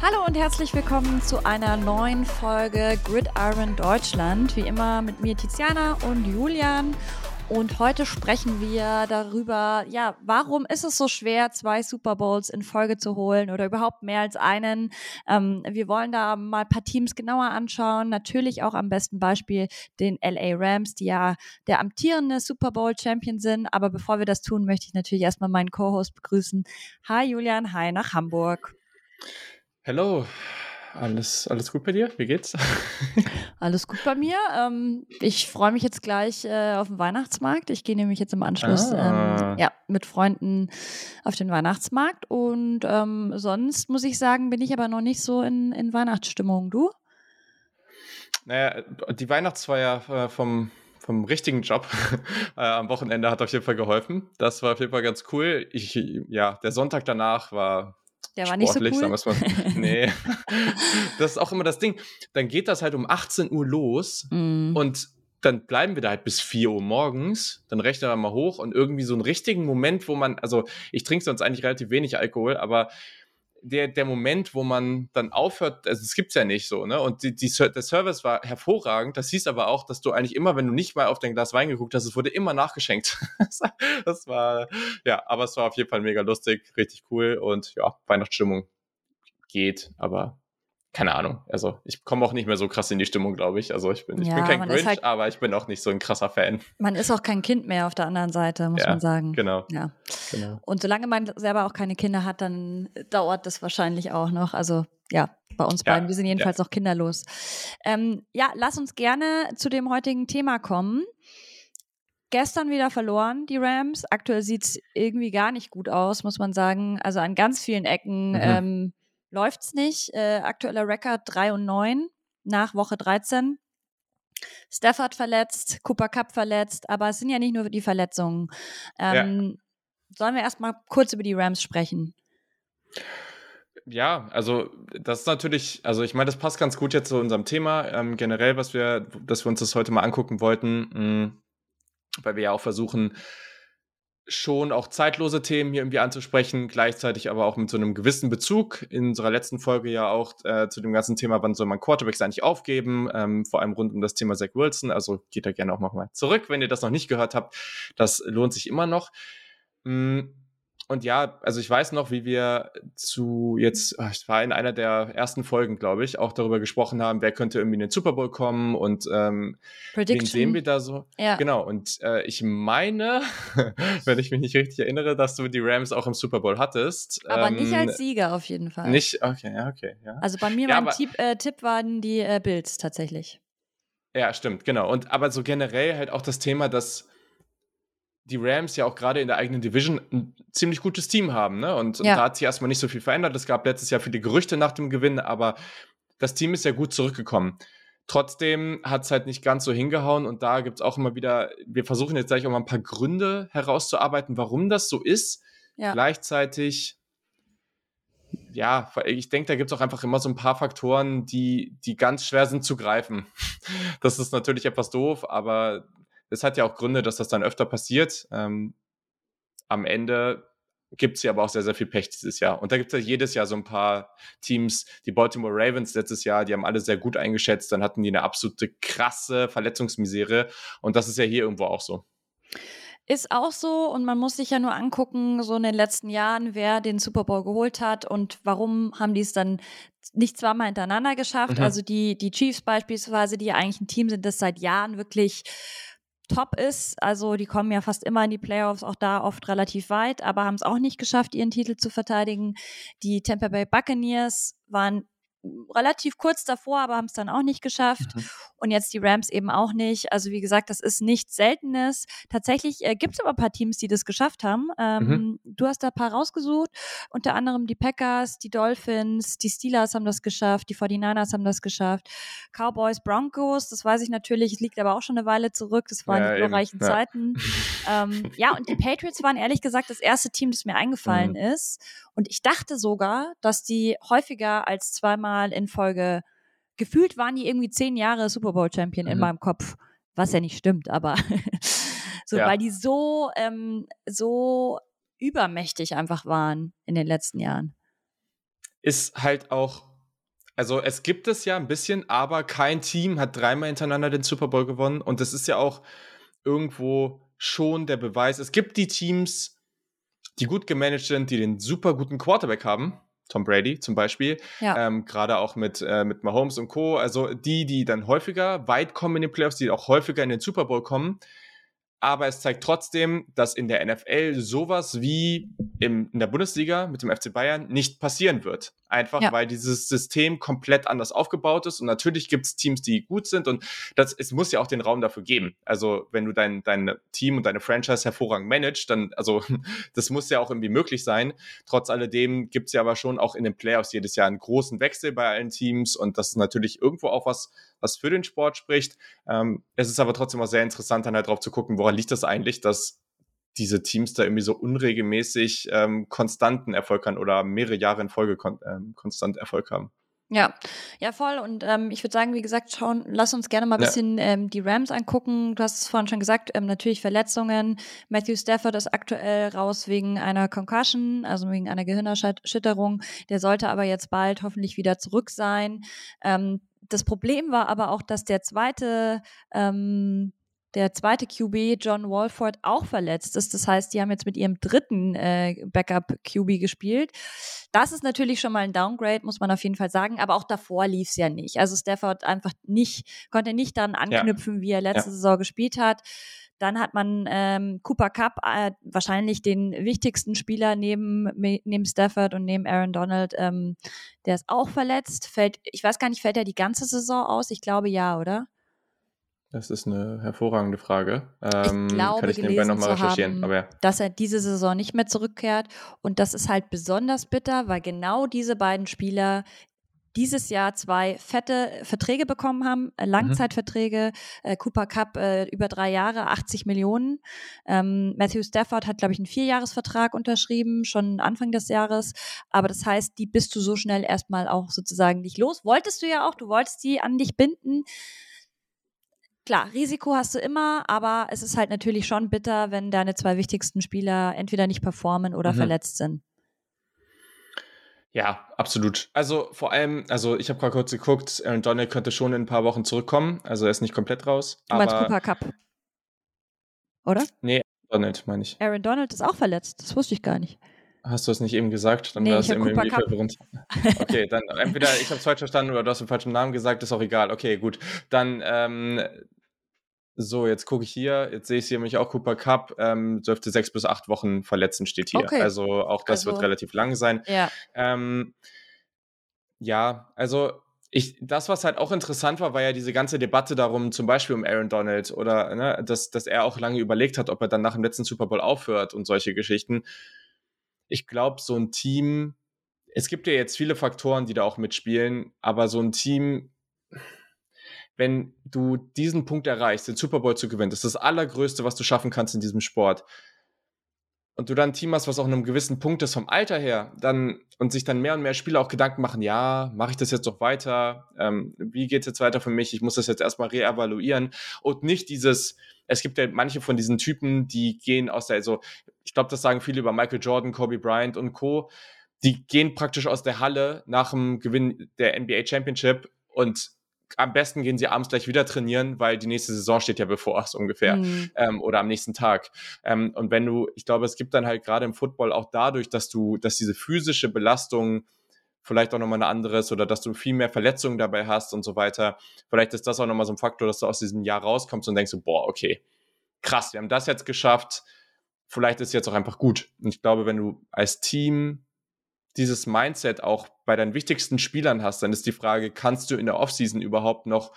Hallo und herzlich willkommen zu einer neuen Folge Gridiron Deutschland. Wie immer mit mir Tiziana und Julian. Und heute sprechen wir darüber, ja, warum ist es so schwer, zwei Super Bowls in Folge zu holen oder überhaupt mehr als einen? Ähm, wir wollen da mal ein paar Teams genauer anschauen. Natürlich auch am besten Beispiel den LA Rams, die ja der amtierende Super Bowl Champion sind. Aber bevor wir das tun, möchte ich natürlich erstmal meinen Co-Host begrüßen. Hi Julian, hi nach Hamburg. Hallo, alles, alles gut bei dir? Wie geht's? Alles gut bei mir. Ähm, ich freue mich jetzt gleich äh, auf den Weihnachtsmarkt. Ich gehe nämlich jetzt im Anschluss ah. ähm, ja, mit Freunden auf den Weihnachtsmarkt. Und ähm, sonst muss ich sagen, bin ich aber noch nicht so in, in Weihnachtsstimmung. Du? Naja, die Weihnachtsfeier äh, vom, vom richtigen Job äh, am Wochenende hat auf jeden Fall geholfen. Das war auf jeden Fall ganz cool. Ich, ja, der Sonntag danach war der war nicht so cool. Sagen mal. Nee. das ist auch immer das Ding. Dann geht das halt um 18 Uhr los mm. und dann bleiben wir da halt bis 4 Uhr morgens, dann rechnen wir mal hoch und irgendwie so einen richtigen Moment, wo man, also ich trinke sonst eigentlich relativ wenig Alkohol, aber der, der Moment, wo man dann aufhört, also es gibt es ja nicht so, ne? Und die, die, der Service war hervorragend. Das hieß aber auch, dass du eigentlich immer, wenn du nicht mal auf dein Glas Wein geguckt hast, es wurde immer nachgeschenkt. das war, ja, aber es war auf jeden Fall mega lustig, richtig cool und ja, Weihnachtsstimmung geht, aber keine Ahnung. Also ich komme auch nicht mehr so krass in die Stimmung, glaube ich. Also ich bin, ich ja, bin kein Grinch, halt, aber ich bin auch nicht so ein krasser Fan. Man ist auch kein Kind mehr auf der anderen Seite, muss ja, man sagen. Genau. Ja. genau. Und solange man selber auch keine Kinder hat, dann dauert das wahrscheinlich auch noch. Also ja, bei uns beiden. Ja, wir sind jedenfalls auch kinderlos. Ähm, ja, lass uns gerne zu dem heutigen Thema kommen. Gestern wieder verloren, die Rams. Aktuell sieht es irgendwie gar nicht gut aus, muss man sagen. Also an ganz vielen Ecken. Mhm. Ähm, läuft's nicht. Äh, aktueller Rekord 3 und 9 nach Woche 13. Stafford verletzt, Cooper Cup verletzt, aber es sind ja nicht nur die Verletzungen. Ähm, ja. Sollen wir erstmal kurz über die Rams sprechen? Ja, also das ist natürlich, also ich meine, das passt ganz gut jetzt zu unserem Thema ähm, generell, was wir, dass wir uns das heute mal angucken wollten, mh, mm, weil wir ja auch versuchen, schon auch zeitlose Themen hier irgendwie anzusprechen, gleichzeitig aber auch mit so einem gewissen Bezug. In unserer letzten Folge ja auch äh, zu dem ganzen Thema, wann soll man Quarterbacks eigentlich aufgeben, ähm, vor allem rund um das Thema Zach Wilson. Also geht da gerne auch nochmal zurück, wenn ihr das noch nicht gehört habt. Das lohnt sich immer noch. Mhm und ja, also ich weiß noch, wie wir zu jetzt, ah, ich war in einer der ersten Folgen, glaube ich, auch darüber gesprochen haben, wer könnte irgendwie in den Super Bowl kommen und ähm, wen sehen wir da so. Ja. Genau, und äh, ich meine, wenn ich mich nicht richtig erinnere, dass du die Rams auch im Super Bowl hattest. Aber ähm, nicht als Sieger auf jeden Fall. Nicht, okay, ja, okay. Ja. Also bei mir, ja, mein Tipp, äh, Tipp waren die äh, Bills tatsächlich. Ja, stimmt, genau. Und aber so generell halt auch das Thema, dass die Rams ja auch gerade in der eigenen Division ein ziemlich gutes Team haben. Ne? Und, ja. und da hat sich erstmal nicht so viel verändert. Es gab letztes Jahr viele Gerüchte nach dem Gewinn, aber das Team ist ja gut zurückgekommen. Trotzdem hat es halt nicht ganz so hingehauen und da gibt es auch immer wieder, wir versuchen jetzt gleich auch mal ein paar Gründe herauszuarbeiten, warum das so ist. Ja. Gleichzeitig, ja, ich denke, da gibt es auch einfach immer so ein paar Faktoren, die, die ganz schwer sind zu greifen. Das ist natürlich etwas doof, aber es hat ja auch Gründe, dass das dann öfter passiert. Ähm, am Ende gibt es ja aber auch sehr, sehr viel Pech dieses Jahr. Und da gibt es ja jedes Jahr so ein paar Teams, die Baltimore Ravens letztes Jahr, die haben alle sehr gut eingeschätzt, dann hatten die eine absolute krasse Verletzungsmisere. Und das ist ja hier irgendwo auch so. Ist auch so und man muss sich ja nur angucken, so in den letzten Jahren, wer den Super Bowl geholt hat und warum haben die es dann nicht zweimal hintereinander geschafft. Mhm. Also die, die Chiefs beispielsweise, die ja eigentlich ein Team sind, das seit Jahren wirklich top ist. Also die kommen ja fast immer in die Playoffs, auch da oft relativ weit, aber haben es auch nicht geschafft, ihren Titel zu verteidigen. Die Tampa Bay Buccaneers waren relativ kurz davor, aber haben es dann auch nicht geschafft. Mhm. Und jetzt die Rams eben auch nicht. Also wie gesagt, das ist nichts Seltenes. Tatsächlich äh, gibt es aber ein paar Teams, die das geschafft haben. Ähm, mhm. Du hast da ein paar rausgesucht. Unter anderem die Packers, die Dolphins, die Steelers haben das geschafft, die 49ers haben das geschafft. Cowboys, Broncos, das weiß ich natürlich, es liegt aber auch schon eine Weile zurück. Das waren ja, die glorreichen ja. Zeiten. ähm, ja, und die Patriots waren ehrlich gesagt das erste Team, das mir eingefallen mhm. ist. Und ich dachte sogar, dass die häufiger als zweimal in Folge gefühlt waren die irgendwie zehn Jahre Super Bowl Champion mhm. in meinem Kopf, was ja nicht stimmt, aber so, ja. weil die so, ähm, so übermächtig einfach waren in den letzten Jahren. Ist halt auch Also es gibt es ja ein bisschen, aber kein Team hat dreimal hintereinander den Super Bowl gewonnen. Und das ist ja auch irgendwo schon der Beweis. Es gibt die Teams, die gut gemanagt sind, die den super guten Quarterback haben. Tom Brady zum Beispiel, ja. ähm, gerade auch mit, äh, mit Mahomes und Co. Also die, die dann häufiger weit kommen in den Playoffs, die auch häufiger in den Super Bowl kommen aber es zeigt trotzdem, dass in der NFL sowas wie im, in der Bundesliga mit dem FC Bayern nicht passieren wird. Einfach ja. weil dieses System komplett anders aufgebaut ist. Und natürlich gibt es Teams, die gut sind und das, es muss ja auch den Raum dafür geben. Also wenn du dein, dein Team und deine Franchise hervorragend managst, dann, also das muss ja auch irgendwie möglich sein. Trotz alledem gibt es ja aber schon auch in den Playoffs jedes Jahr einen großen Wechsel bei allen Teams und das ist natürlich irgendwo auch was, was für den Sport spricht. Ähm, es ist aber trotzdem auch sehr interessant, dann halt drauf zu gucken, woran liegt das eigentlich, dass diese Teams da irgendwie so unregelmäßig ähm, konstanten Erfolg haben oder mehrere Jahre in Folge kon ähm, konstant Erfolg haben. Ja, ja, voll. Und ähm, ich würde sagen, wie gesagt, schauen, lass uns gerne mal ein bisschen ja. ähm, die Rams angucken. Du hast es vorhin schon gesagt, ähm, natürlich Verletzungen. Matthew Stafford ist aktuell raus wegen einer Concussion, also wegen einer Gehirnerschütterung. Der sollte aber jetzt bald hoffentlich wieder zurück sein. Ähm, das Problem war aber auch, dass der zweite ähm, der zweite QB, John Walford, auch verletzt ist. Das heißt, die haben jetzt mit ihrem dritten äh, Backup-QB gespielt. Das ist natürlich schon mal ein Downgrade, muss man auf jeden Fall sagen. Aber auch davor lief es ja nicht. Also Stafford einfach nicht, konnte nicht daran anknüpfen, ja. wie er letzte ja. Saison gespielt hat. Dann hat man ähm, Cooper Cup, äh, wahrscheinlich den wichtigsten Spieler neben, neben Stafford und neben Aaron Donald, ähm, der ist auch verletzt. Fällt, ich weiß gar nicht, fällt er die ganze Saison aus? Ich glaube ja, oder? Das ist eine hervorragende Frage. Ähm, ich glaube, kann ich nebenbei nochmal recherchieren. Haben, aber ja. dass er diese Saison nicht mehr zurückkehrt. Und das ist halt besonders bitter, weil genau diese beiden Spieler dieses Jahr zwei fette Verträge bekommen haben, äh, mhm. Langzeitverträge. Äh, Cooper Cup äh, über drei Jahre, 80 Millionen. Ähm, Matthew Stafford hat, glaube ich, einen Vierjahresvertrag unterschrieben, schon Anfang des Jahres. Aber das heißt, die bist du so schnell erstmal auch sozusagen nicht los. Wolltest du ja auch, du wolltest die an dich binden klar, Risiko hast du immer, aber es ist halt natürlich schon bitter, wenn deine zwei wichtigsten Spieler entweder nicht performen oder mhm. verletzt sind. Ja, absolut. Also vor allem, also ich habe gerade kurz geguckt, Aaron Donald könnte schon in ein paar Wochen zurückkommen. Also er ist nicht komplett raus. Du meinst Cooper Cup? Oder? Nee, Donald meine ich. Aaron Donald ist auch verletzt. Das wusste ich gar nicht. Hast du es nicht eben gesagt? Dann nee, war es irgendwie verwirrend. Okay, dann entweder ich habe es falsch verstanden oder du hast den falschen Namen gesagt, ist auch egal. Okay, gut. Dann ähm, so, jetzt gucke ich hier, jetzt sehe ich hier nämlich auch Cooper Cup, ähm, dürfte sechs bis acht Wochen verletzen, steht hier. Okay. Also auch das also, wird relativ lang sein. Ja. Ähm, ja, also ich, das, was halt auch interessant war, war ja diese ganze Debatte darum, zum Beispiel um Aaron Donald oder ne, dass, dass er auch lange überlegt hat, ob er dann nach dem letzten Super Bowl aufhört und solche Geschichten. Ich glaube, so ein Team, es gibt ja jetzt viele Faktoren, die da auch mitspielen, aber so ein Team wenn du diesen Punkt erreichst, den Super Bowl zu gewinnen, das ist das Allergrößte, was du schaffen kannst in diesem Sport. Und du dann ein Team hast, was auch in einem gewissen Punkt ist vom Alter her, dann und sich dann mehr und mehr Spieler auch Gedanken machen, ja, mache ich das jetzt noch weiter? Ähm, wie geht es jetzt weiter für mich? Ich muss das jetzt erstmal reevaluieren. Und nicht dieses, es gibt ja manche von diesen Typen, die gehen aus der, also ich glaube, das sagen viele über Michael Jordan, Kobe Bryant und Co. Die gehen praktisch aus der Halle nach dem Gewinn der NBA Championship und am besten gehen sie abends gleich wieder trainieren, weil die nächste Saison steht ja bevor, so ungefähr. Mhm. Ähm, oder am nächsten Tag. Ähm, und wenn du, ich glaube, es gibt dann halt gerade im Football auch dadurch, dass du, dass diese physische Belastung vielleicht auch nochmal eine andere ist oder dass du viel mehr Verletzungen dabei hast und so weiter. Vielleicht ist das auch nochmal so ein Faktor, dass du aus diesem Jahr rauskommst und denkst so, boah, okay, krass, wir haben das jetzt geschafft. Vielleicht ist es jetzt auch einfach gut. Und ich glaube, wenn du als Team dieses Mindset auch bei deinen wichtigsten Spielern hast, dann ist die Frage, kannst du in der Offseason überhaupt noch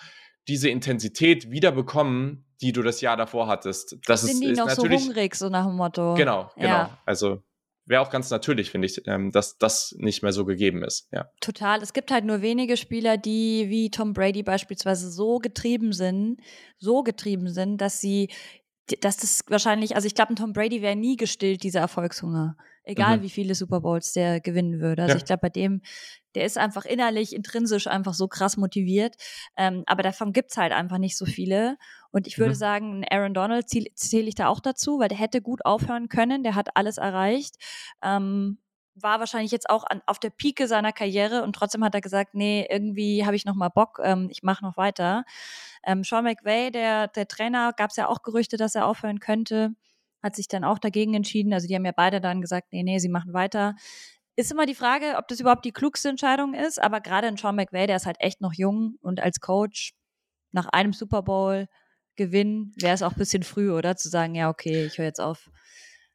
diese Intensität wiederbekommen, die du das Jahr davor hattest? Das Sind ist, die ist noch so hungrig, so nach dem Motto? Genau, genau. Ja. Also wäre auch ganz natürlich, finde ich, ähm, dass das nicht mehr so gegeben ist. Ja. Total. Es gibt halt nur wenige Spieler, die wie Tom Brady beispielsweise so getrieben sind, so getrieben sind, dass sie, dass das wahrscheinlich, also ich glaube, ein Tom Brady wäre nie gestillt, dieser Erfolgshunger. Egal mhm. wie viele Super Bowls der gewinnen würde. Also ja. ich glaube, bei dem, der ist einfach innerlich, intrinsisch einfach so krass motiviert. Ähm, aber davon gibt's halt einfach nicht so viele. Und ich würde mhm. sagen, Aaron Donald zähle zähl ich da auch dazu, weil der hätte gut aufhören können, der hat alles erreicht. Ähm, war wahrscheinlich jetzt auch an, auf der Pike seiner Karriere und trotzdem hat er gesagt, nee, irgendwie habe ich noch mal Bock, ähm, ich mache noch weiter. Ähm, Sean McVay, der, der Trainer, gab es ja auch Gerüchte, dass er aufhören könnte, hat sich dann auch dagegen entschieden. Also die haben ja beide dann gesagt, nee, nee, sie machen weiter. Ist immer die Frage, ob das überhaupt die klugste Entscheidung ist, aber gerade in Sean McVay, der ist halt echt noch jung und als Coach nach einem Super Bowl Gewinn wäre es auch ein bisschen früh, oder? Zu sagen, ja, okay, ich höre jetzt auf.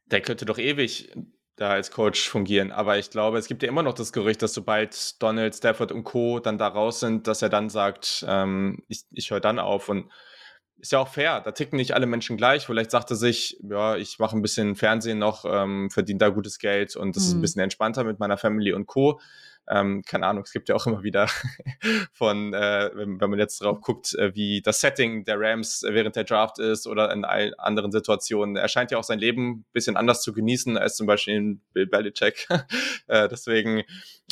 Der könnte doch ewig da als Coach fungieren. Aber ich glaube, es gibt ja immer noch das Gerücht, dass sobald Donald, Stafford und Co. dann da raus sind, dass er dann sagt, ähm, ich, ich höre dann auf. Und ist ja auch fair, da ticken nicht alle Menschen gleich. Vielleicht sagt er sich, ja, ich mache ein bisschen Fernsehen noch, ähm, verdiene da gutes Geld und das mhm. ist ein mhm. bisschen entspannter mit meiner Family und Co. Ähm, keine Ahnung, es gibt ja auch immer wieder von, äh, wenn, wenn, man jetzt drauf guckt, äh, wie das Setting der Rams während der Draft ist oder in allen anderen Situationen. Er scheint ja auch sein Leben ein bisschen anders zu genießen als zum Beispiel in Bill Belichick. äh, deswegen,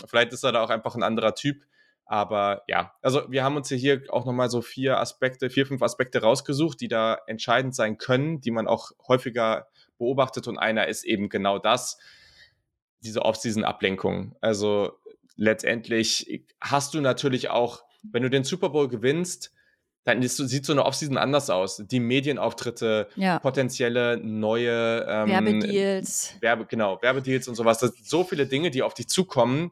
vielleicht ist er da auch einfach ein anderer Typ. Aber ja, also wir haben uns hier auch nochmal so vier Aspekte, vier, fünf Aspekte rausgesucht, die da entscheidend sein können, die man auch häufiger beobachtet. Und einer ist eben genau das, diese Off-Season-Ablenkung. Also letztendlich hast du natürlich auch, wenn du den Super Bowl gewinnst, dann ist, sieht so eine Offseason anders aus. Die Medienauftritte, ja. potenzielle neue ähm, Werbedeals. Werbe, genau, Werbedeals und sowas. Das sind so viele Dinge, die auf dich zukommen,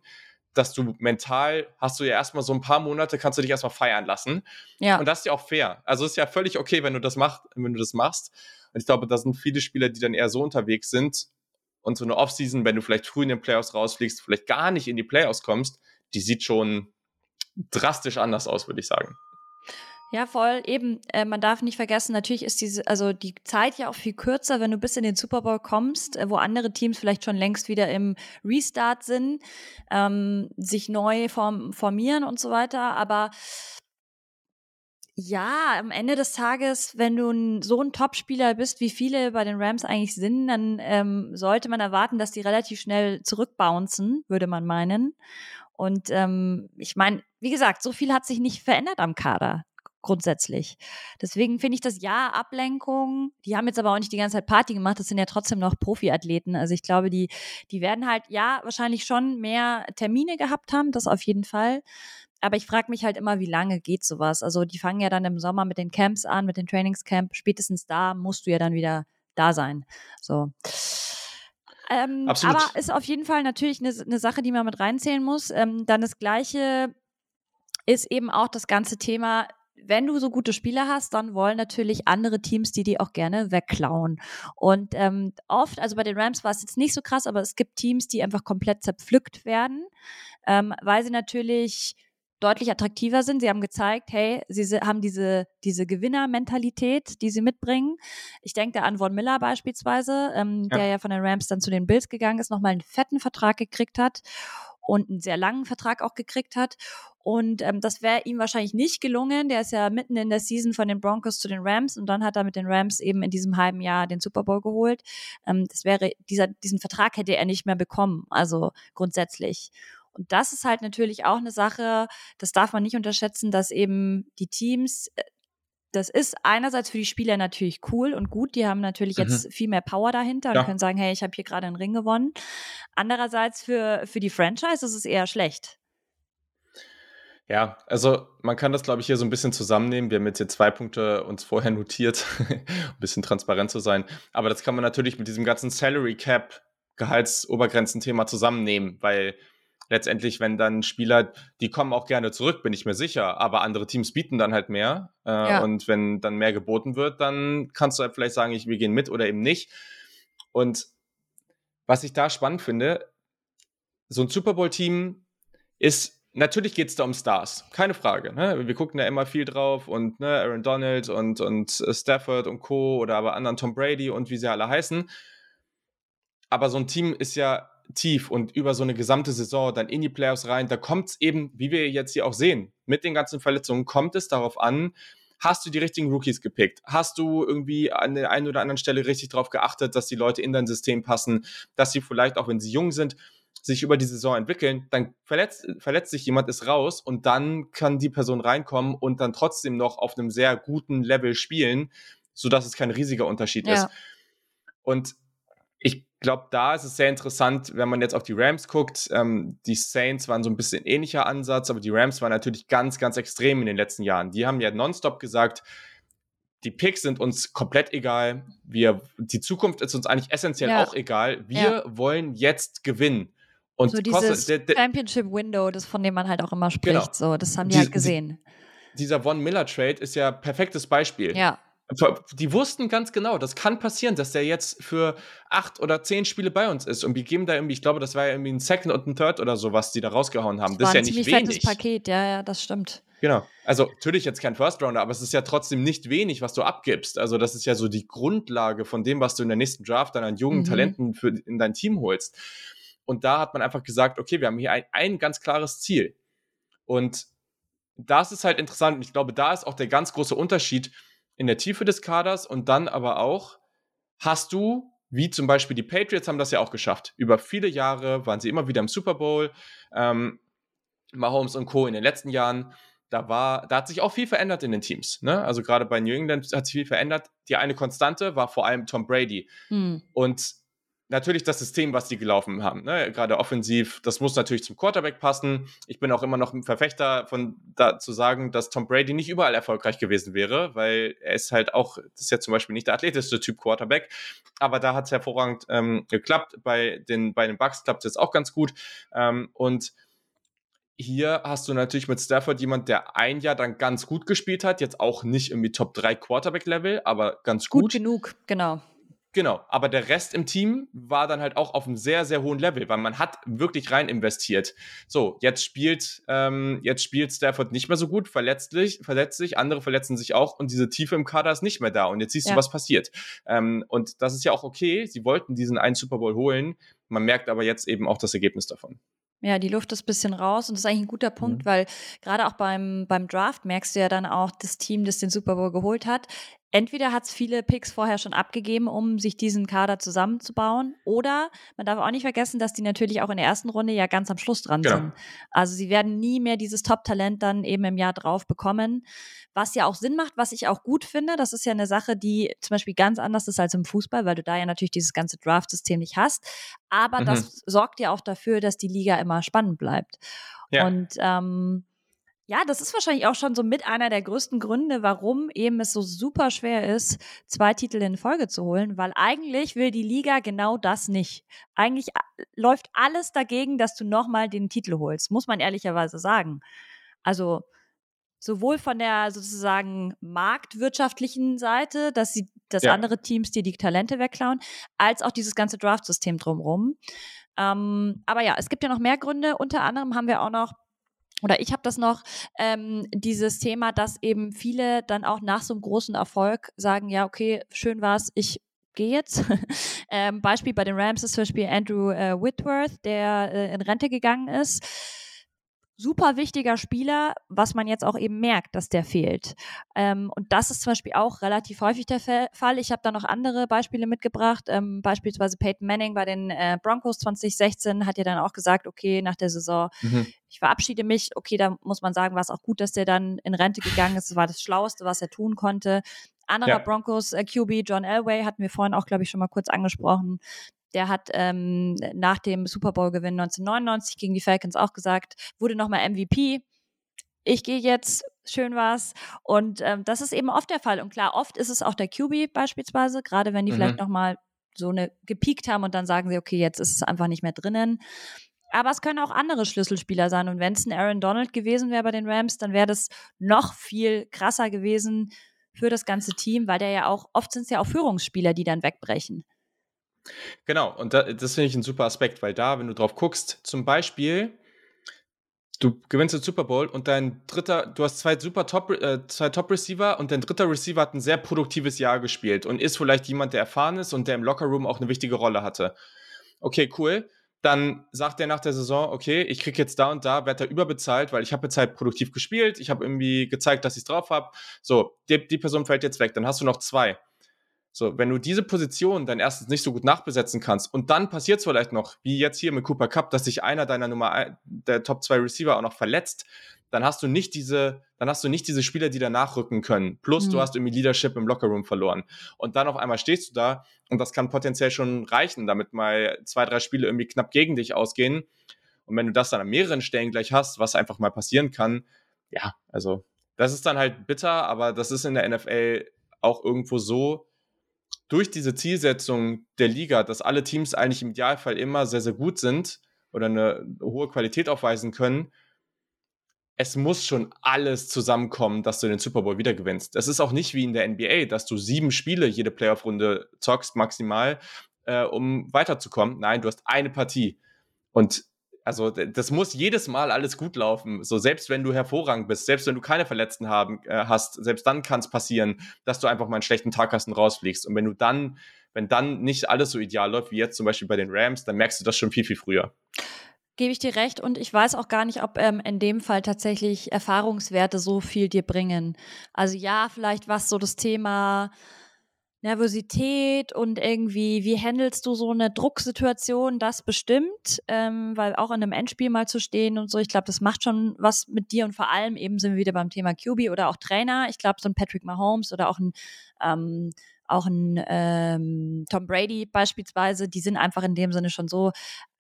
dass du mental hast du ja erstmal so ein paar Monate, kannst du dich erstmal feiern lassen. Ja. Und das ist ja auch fair. Also ist ja völlig okay, wenn du das machst, wenn du das machst. Und ich glaube, da sind viele Spieler, die dann eher so unterwegs sind und so eine Offseason, wenn du vielleicht früh in den Playoffs rausfliegst, vielleicht gar nicht in die Playoffs kommst, die sieht schon drastisch anders aus, würde ich sagen. Ja, voll. Eben, äh, man darf nicht vergessen, natürlich ist diese, also die Zeit ja auch viel kürzer, wenn du bis in den Super Bowl kommst, äh, wo andere Teams vielleicht schon längst wieder im Restart sind, ähm, sich neu form formieren und so weiter. Aber ja, am Ende des Tages, wenn du so ein Top-Spieler bist, wie viele bei den Rams eigentlich sind, dann ähm, sollte man erwarten, dass die relativ schnell zurückbouncen, würde man meinen. Und ähm, ich meine, wie gesagt, so viel hat sich nicht verändert am Kader grundsätzlich. Deswegen finde ich das ja Ablenkung. Die haben jetzt aber auch nicht die ganze Zeit Party gemacht. Das sind ja trotzdem noch Profiathleten. Also ich glaube, die, die werden halt ja wahrscheinlich schon mehr Termine gehabt haben. Das auf jeden Fall. Aber ich frage mich halt immer, wie lange geht sowas? Also die fangen ja dann im Sommer mit den Camps an, mit den Trainingscamp. Spätestens da musst du ja dann wieder da sein. So. Ähm, aber ist auf jeden Fall natürlich eine, eine Sache, die man mit reinzählen muss. Ähm, dann das Gleiche ist eben auch das ganze Thema, wenn du so gute Spieler hast, dann wollen natürlich andere Teams die die auch gerne wegklauen. Und ähm, oft, also bei den Rams war es jetzt nicht so krass, aber es gibt Teams, die einfach komplett zerpflückt werden, ähm, weil sie natürlich deutlich attraktiver sind. Sie haben gezeigt, hey, sie haben diese, diese Gewinnermentalität, die sie mitbringen. Ich denke da an Von Miller beispielsweise, ähm, ja. der ja von den Rams dann zu den Bills gegangen ist, nochmal einen fetten Vertrag gekriegt hat und einen sehr langen Vertrag auch gekriegt hat. Und ähm, das wäre ihm wahrscheinlich nicht gelungen. Der ist ja mitten in der Season von den Broncos zu den Rams und dann hat er mit den Rams eben in diesem halben Jahr den Super Bowl geholt. Ähm, das wäre, dieser, diesen Vertrag hätte er nicht mehr bekommen, also grundsätzlich. Und das ist halt natürlich auch eine Sache, das darf man nicht unterschätzen, dass eben die Teams äh, das ist einerseits für die Spieler natürlich cool und gut. Die haben natürlich mhm. jetzt viel mehr Power dahinter und ja. können sagen, hey, ich habe hier gerade einen Ring gewonnen. Andererseits für, für die Franchise ist es eher schlecht. Ja, also man kann das, glaube ich, hier so ein bisschen zusammennehmen. Wir haben jetzt hier zwei Punkte uns vorher notiert, ein bisschen transparent zu sein. Aber das kann man natürlich mit diesem ganzen Salary Cap Gehaltsobergrenzen-Thema zusammennehmen, weil letztendlich, wenn dann Spieler, die kommen auch gerne zurück, bin ich mir sicher, aber andere Teams bieten dann halt mehr. Äh, ja. Und wenn dann mehr geboten wird, dann kannst du halt vielleicht sagen, ich, wir gehen mit oder eben nicht. Und was ich da spannend finde, so ein Super Bowl-Team ist, natürlich geht es da um Stars, keine Frage. Ne? Wir gucken da immer viel drauf und ne, Aaron Donald und, und Stafford und Co. oder aber anderen Tom Brady und wie sie alle heißen. Aber so ein Team ist ja tief und über so eine gesamte Saison dann in die Playoffs rein, da kommt es eben, wie wir jetzt hier auch sehen, mit den ganzen Verletzungen, kommt es darauf an, hast du die richtigen Rookies gepickt? Hast du irgendwie an der einen oder anderen Stelle richtig darauf geachtet, dass die Leute in dein System passen, dass sie vielleicht, auch wenn sie jung sind, sich über die Saison entwickeln, dann verletzt, verletzt sich jemand, ist raus und dann kann die Person reinkommen und dann trotzdem noch auf einem sehr guten Level spielen, sodass es kein riesiger Unterschied ja. ist. Und ich glaube, da ist es sehr interessant, wenn man jetzt auf die Rams guckt. Ähm, die Saints waren so ein bisschen ähnlicher Ansatz, aber die Rams waren natürlich ganz, ganz extrem in den letzten Jahren. Die haben ja nonstop gesagt, die Picks sind uns komplett egal. Wir, die Zukunft ist uns eigentlich essentiell ja. auch egal. Wir ja. wollen jetzt gewinnen. Und so dieses der, der, Championship Window, das von dem man halt auch immer spricht, genau. so, das haben die, die halt gesehen. dieser Von Miller Trade ist ja perfektes Beispiel. Ja. Die wussten ganz genau, das kann passieren, dass der jetzt für acht oder zehn Spiele bei uns ist. Und wir geben da irgendwie, ich glaube, das war ja irgendwie ein Second und ein Third oder so, was die da rausgehauen haben. Das, das ist ja nicht wenig. fettes Paket, ja, ja, das stimmt. Genau. Also natürlich jetzt kein First Rounder, aber es ist ja trotzdem nicht wenig, was du abgibst. Also das ist ja so die Grundlage von dem, was du in der nächsten Draft dann an jungen mhm. Talenten für, in dein Team holst. Und da hat man einfach gesagt, okay, wir haben hier ein, ein ganz klares Ziel. Und das ist halt interessant. Und ich glaube, da ist auch der ganz große Unterschied in der Tiefe des Kaders und dann aber auch, hast du, wie zum Beispiel die Patriots haben das ja auch geschafft. Über viele Jahre waren sie immer wieder im Super Bowl. Ähm, Mahomes und Co. in den letzten Jahren. Da war, da hat sich auch viel verändert in den Teams. Ne? Also gerade bei New England hat sich viel verändert. Die eine Konstante war vor allem Tom Brady. Hm. Und natürlich das System, was die gelaufen haben, ne? gerade offensiv, das muss natürlich zum Quarterback passen. Ich bin auch immer noch ein Verfechter von da zu sagen, dass Tom Brady nicht überall erfolgreich gewesen wäre, weil er ist halt auch, das ist ja zum Beispiel nicht der athletischste Typ Quarterback, aber da hat es hervorragend ähm, geklappt. Bei den, bei den Bucks klappt es jetzt auch ganz gut. Ähm, und hier hast du natürlich mit Stafford jemand, der ein Jahr dann ganz gut gespielt hat, jetzt auch nicht irgendwie Top 3 Quarterback-Level, aber ganz gut. Gut genug, genau. Genau, aber der Rest im Team war dann halt auch auf einem sehr, sehr hohen Level, weil man hat wirklich rein investiert. So, jetzt spielt, ähm, jetzt spielt Stafford nicht mehr so gut, verletzlich, verletzt sich, andere verletzen sich auch und diese Tiefe im Kader ist nicht mehr da und jetzt siehst ja. du, was passiert. Ähm, und das ist ja auch okay, sie wollten diesen einen Super Bowl holen, man merkt aber jetzt eben auch das Ergebnis davon. Ja, die Luft ist ein bisschen raus und das ist eigentlich ein guter Punkt, mhm. weil gerade auch beim, beim Draft merkst du ja dann auch, das Team, das den Super Bowl geholt hat, entweder hat es viele Picks vorher schon abgegeben, um sich diesen Kader zusammenzubauen, oder man darf auch nicht vergessen, dass die natürlich auch in der ersten Runde ja ganz am Schluss dran genau. sind. Also sie werden nie mehr dieses Top-Talent dann eben im Jahr drauf bekommen, was ja auch Sinn macht, was ich auch gut finde. Das ist ja eine Sache, die zum Beispiel ganz anders ist als im Fußball, weil du da ja natürlich dieses ganze Draft-System nicht hast. Aber mhm. das sorgt ja auch dafür, dass die Liga immer spannend bleibt. Ja. Und ähm, ja, das ist wahrscheinlich auch schon so mit einer der größten Gründe, warum eben es so super schwer ist, zwei Titel in Folge zu holen, weil eigentlich will die Liga genau das nicht. Eigentlich äh, läuft alles dagegen, dass du nochmal den Titel holst, muss man ehrlicherweise sagen. Also sowohl von der sozusagen marktwirtschaftlichen Seite, dass sie, dass ja. andere Teams dir die Talente wegklauen, als auch dieses ganze Draft-System drumherum. Ähm, aber ja, es gibt ja noch mehr Gründe. Unter anderem haben wir auch noch oder ich habe das noch, ähm, dieses Thema, dass eben viele dann auch nach so einem großen Erfolg sagen, ja, okay, schön war's, ich gehe jetzt. ähm, Beispiel bei den Rams ist zum Beispiel Andrew äh, Whitworth, der äh, in Rente gegangen ist super wichtiger Spieler, was man jetzt auch eben merkt, dass der fehlt. Ähm, und das ist zum Beispiel auch relativ häufig der Fall. Ich habe da noch andere Beispiele mitgebracht. Ähm, beispielsweise Peyton Manning bei den äh, Broncos 2016 hat ja dann auch gesagt, okay, nach der Saison, mhm. ich verabschiede mich. Okay, da muss man sagen, war es auch gut, dass der dann in Rente gegangen ist. Das war das Schlauste, was er tun konnte. Anderer ja. Broncos äh, QB, John Elway, hatten wir vorhin auch, glaube ich, schon mal kurz angesprochen. Der hat ähm, nach dem Super Bowl-Gewinn 1999 gegen die Falcons auch gesagt, wurde nochmal MVP. Ich gehe jetzt, schön war's. Und ähm, das ist eben oft der Fall. Und klar, oft ist es auch der QB beispielsweise, gerade wenn die mhm. vielleicht nochmal so eine gepiekt haben und dann sagen sie, okay, jetzt ist es einfach nicht mehr drinnen. Aber es können auch andere Schlüsselspieler sein. Und wenn es ein Aaron Donald gewesen wäre bei den Rams, dann wäre das noch viel krasser gewesen für das ganze Team, weil der ja auch, oft sind es ja auch Führungsspieler, die dann wegbrechen. Genau, und da, das finde ich ein super Aspekt, weil da, wenn du drauf guckst, zum Beispiel, du gewinnst den Super Bowl und dein dritter, du hast zwei super Top, äh, zwei Top Receiver und dein dritter Receiver hat ein sehr produktives Jahr gespielt und ist vielleicht jemand, der erfahren ist und der im Lockerroom auch eine wichtige Rolle hatte. Okay, cool. Dann sagt er nach der Saison, okay, ich kriege jetzt da und da, werde da überbezahlt, weil ich habe jetzt halt produktiv gespielt, ich habe irgendwie gezeigt, dass ich es drauf habe. So, die, die Person fällt jetzt weg, dann hast du noch zwei. So, wenn du diese Position dann erstens nicht so gut nachbesetzen kannst und dann passiert es vielleicht noch, wie jetzt hier mit Cooper Cup, dass sich einer deiner Nummer ein, der Top 2 Receiver auch noch verletzt, dann hast du nicht diese, dann hast du nicht diese Spieler, die danach rücken können. Plus mhm. du hast irgendwie Leadership im Lockerroom verloren. Und dann auf einmal stehst du da und das kann potenziell schon reichen, damit mal zwei, drei Spiele irgendwie knapp gegen dich ausgehen. Und wenn du das dann an mehreren Stellen gleich hast, was einfach mal passieren kann, ja, also das ist dann halt bitter, aber das ist in der NFL auch irgendwo so, durch diese Zielsetzung der Liga, dass alle Teams eigentlich im Idealfall immer sehr, sehr gut sind oder eine hohe Qualität aufweisen können, es muss schon alles zusammenkommen, dass du den Super Bowl wieder gewinnst. Es ist auch nicht wie in der NBA, dass du sieben Spiele jede Playoff-Runde zockst maximal, äh, um weiterzukommen. Nein, du hast eine Partie. Und also das muss jedes Mal alles gut laufen. So selbst wenn du hervorragend bist, selbst wenn du keine Verletzten haben äh, hast, selbst dann kann es passieren, dass du einfach mal einen schlechten Tag hast und rausfliegst. Und wenn du dann, wenn dann nicht alles so ideal läuft wie jetzt zum Beispiel bei den Rams, dann merkst du das schon viel viel früher. Gebe ich dir recht und ich weiß auch gar nicht, ob ähm, in dem Fall tatsächlich Erfahrungswerte so viel dir bringen. Also ja, vielleicht was so das Thema Nervosität und irgendwie, wie handelst du so eine Drucksituation, das bestimmt, ähm, weil auch in einem Endspiel mal zu stehen und so, ich glaube, das macht schon was mit dir und vor allem eben sind wir wieder beim Thema QB oder auch Trainer. Ich glaube, so ein Patrick Mahomes oder auch ein ähm, auch ein ähm, Tom Brady beispielsweise, die sind einfach in dem Sinne schon so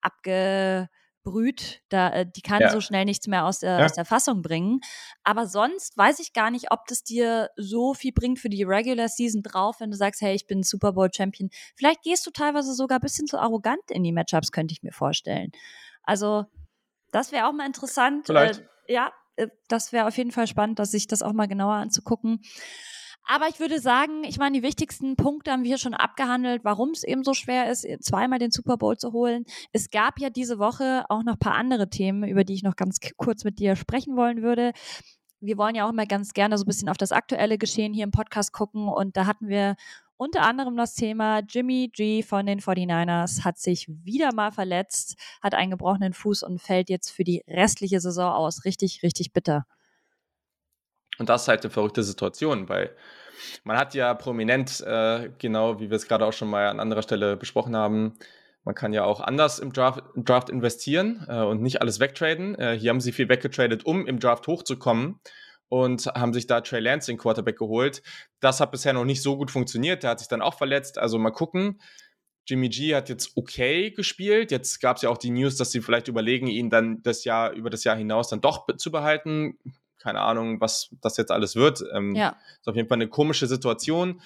abge brüht, da, äh, die kann ja. so schnell nichts mehr aus der, ja. aus der Fassung bringen. Aber sonst weiß ich gar nicht, ob das dir so viel bringt für die Regular Season drauf, wenn du sagst, hey, ich bin Super Bowl Champion. Vielleicht gehst du teilweise sogar ein bisschen zu arrogant in die Matchups, könnte ich mir vorstellen. Also, das wäre auch mal interessant. Vielleicht. Äh, ja, äh, das wäre auf jeden Fall spannend, dass sich das auch mal genauer anzugucken. Aber ich würde sagen, ich meine, die wichtigsten Punkte haben wir schon abgehandelt, warum es eben so schwer ist, zweimal den Super Bowl zu holen. Es gab ja diese Woche auch noch ein paar andere Themen, über die ich noch ganz kurz mit dir sprechen wollen würde. Wir wollen ja auch immer ganz gerne so ein bisschen auf das aktuelle Geschehen hier im Podcast gucken und da hatten wir unter anderem das Thema Jimmy G von den 49ers hat sich wieder mal verletzt, hat einen gebrochenen Fuß und fällt jetzt für die restliche Saison aus. Richtig, richtig bitter. Und das ist halt eine verrückte Situation, weil man hat ja prominent, äh, genau wie wir es gerade auch schon mal an anderer Stelle besprochen haben, man kann ja auch anders im Draft, im Draft investieren äh, und nicht alles wegtraden. Äh, hier haben sie viel weggetradet, um im Draft hochzukommen und haben sich da Trey Lance den Quarterback geholt. Das hat bisher noch nicht so gut funktioniert. Der hat sich dann auch verletzt. Also mal gucken. Jimmy G hat jetzt okay gespielt. Jetzt gab es ja auch die News, dass sie vielleicht überlegen, ihn dann das Jahr über das Jahr hinaus dann doch zu behalten keine Ahnung, was das jetzt alles wird. Ähm, ja. Ist auf jeden Fall eine komische Situation.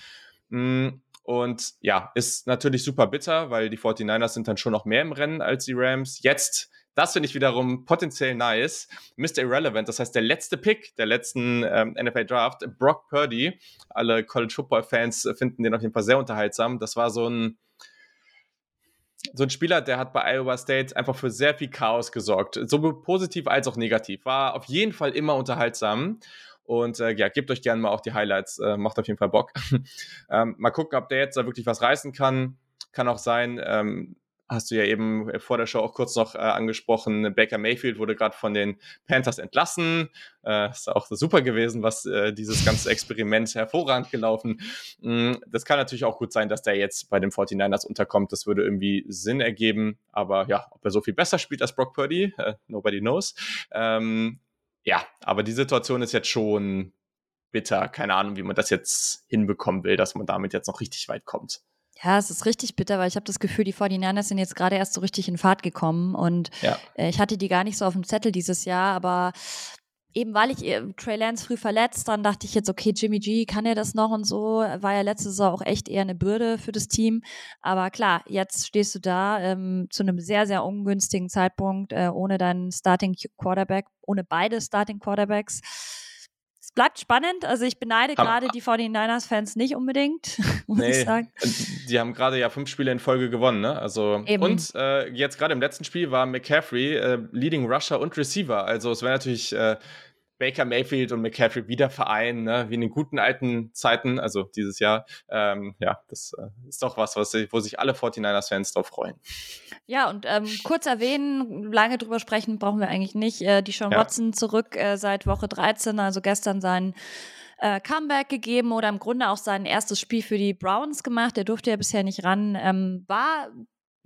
Mm, und ja, ist natürlich super bitter, weil die 49ers sind dann schon noch mehr im Rennen als die Rams. Jetzt, das finde ich wiederum potenziell nice. Mr. Irrelevant, das heißt der letzte Pick der letzten ähm, NFL Draft, Brock Purdy. Alle College Football Fans finden den auf jeden Fall sehr unterhaltsam. Das war so ein so ein Spieler, der hat bei Iowa State einfach für sehr viel Chaos gesorgt. Sowohl positiv als auch negativ. War auf jeden Fall immer unterhaltsam. Und äh, ja, gebt euch gerne mal auch die Highlights. Äh, macht auf jeden Fall Bock. ähm, mal gucken, ob der jetzt da wirklich was reißen kann. Kann auch sein, ähm, hast du ja eben vor der Show auch kurz noch äh, angesprochen. Baker Mayfield wurde gerade von den Panthers entlassen. Äh, ist auch super gewesen, was äh, dieses ganze Experiment hervorragend gelaufen. Mm, das kann natürlich auch gut sein, dass der jetzt bei den 49ers unterkommt. Das würde irgendwie Sinn ergeben. Aber ja, ob er so viel besser spielt als Brock Purdy, äh, nobody knows. Ähm, ja, aber die Situation ist jetzt schon bitter. Keine Ahnung, wie man das jetzt hinbekommen will, dass man damit jetzt noch richtig weit kommt. Ja, es ist richtig bitter, weil ich habe das Gefühl, die 49ers sind jetzt gerade erst so richtig in Fahrt gekommen und ja. äh, ich hatte die gar nicht so auf dem Zettel dieses Jahr, aber eben weil ich äh, Trey Lance früh verletzt, dann dachte ich jetzt, okay, Jimmy G, kann er das noch und so, war ja letzte Saison auch echt eher eine Bürde für das Team, aber klar, jetzt stehst du da ähm, zu einem sehr, sehr ungünstigen Zeitpunkt, äh, ohne deinen Starting Quarterback, ohne beide Starting Quarterbacks bleibt spannend. Also ich beneide gerade die 49ers-Fans nicht unbedingt, muss nee, ich sagen. Die haben gerade ja fünf Spiele in Folge gewonnen, ne? Also Eben. und äh, jetzt gerade im letzten Spiel war McCaffrey äh, Leading Rusher und Receiver. Also es wäre natürlich äh, Baker Mayfield und McCaffrey wieder vereinen, ne? wie in den guten alten Zeiten, also dieses Jahr. Ähm, ja, das äh, ist doch was, was, wo sich alle 49ers-Fans drauf freuen. Ja, und ähm, kurz erwähnen, lange drüber sprechen brauchen wir eigentlich nicht. Äh, die Sean ja. Watson zurück äh, seit Woche 13, also gestern sein äh, Comeback gegeben oder im Grunde auch sein erstes Spiel für die Browns gemacht. Der durfte ja bisher nicht ran. Ähm, war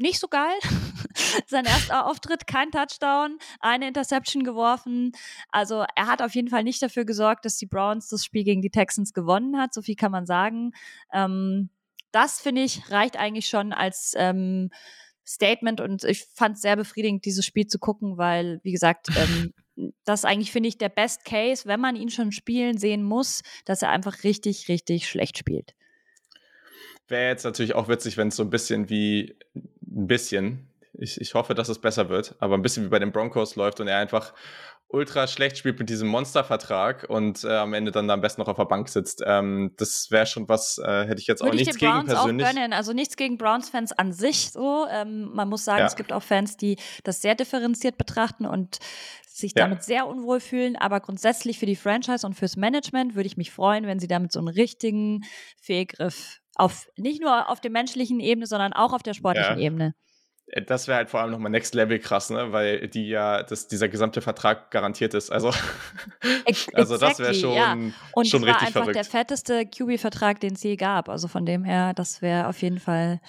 nicht so geil. Sein erster Auftritt, kein Touchdown, eine Interception geworfen. Also er hat auf jeden Fall nicht dafür gesorgt, dass die Browns das Spiel gegen die Texans gewonnen hat. So viel kann man sagen. Ähm, das finde ich reicht eigentlich schon als ähm, Statement und ich fand es sehr befriedigend, dieses Spiel zu gucken, weil, wie gesagt, ähm, das eigentlich, finde ich, der Best Case, wenn man ihn schon spielen sehen muss, dass er einfach richtig, richtig schlecht spielt. Wäre jetzt natürlich auch witzig, wenn es so ein bisschen wie ein bisschen, ich, ich hoffe, dass es besser wird, aber ein bisschen wie bei den Broncos läuft und er einfach ultra schlecht spielt mit diesem Monstervertrag und äh, am Ende dann da am besten noch auf der Bank sitzt. Ähm, das wäre schon was, äh, hätte ich jetzt Würde auch nichts gegen persönlich. Auch gönnen. Also nichts gegen Browns-Fans an sich so. Ähm, man muss sagen, ja. es gibt auch Fans, die das sehr differenziert betrachten und sich damit ja. sehr unwohl fühlen. Aber grundsätzlich für die Franchise und fürs Management würde ich mich freuen, wenn sie damit so einen richtigen Fehlgriff auf nicht nur auf der menschlichen Ebene, sondern auch auf der sportlichen ja. Ebene. Äh, das wäre halt vor allem nochmal Next Level krass, ne? Weil die ja, dass dieser gesamte Vertrag garantiert ist. Also, also das wäre schon, ja. Und schon richtig verrückt. war einfach der fetteste QB-Vertrag, den es je gab. Also von dem her, das wäre auf jeden Fall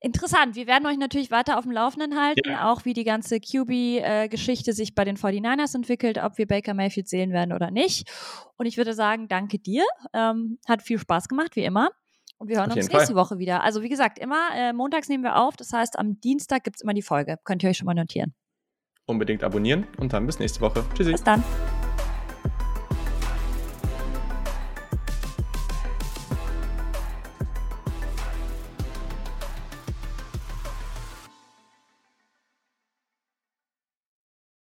interessant. Wir werden euch natürlich weiter auf dem Laufenden halten, ja. auch wie die ganze QB-Geschichte sich bei den 49ers entwickelt, ob wir Baker Mayfield sehen werden oder nicht. Und ich würde sagen, danke dir. Ähm, hat viel Spaß gemacht, wie immer. Und wir hören uns nächste Fall. Woche wieder. Also wie gesagt, immer äh, montags nehmen wir auf. Das heißt, am Dienstag gibt es immer die Folge. Könnt ihr euch schon mal notieren. Unbedingt abonnieren und dann bis nächste Woche. Tschüssi. Bis dann.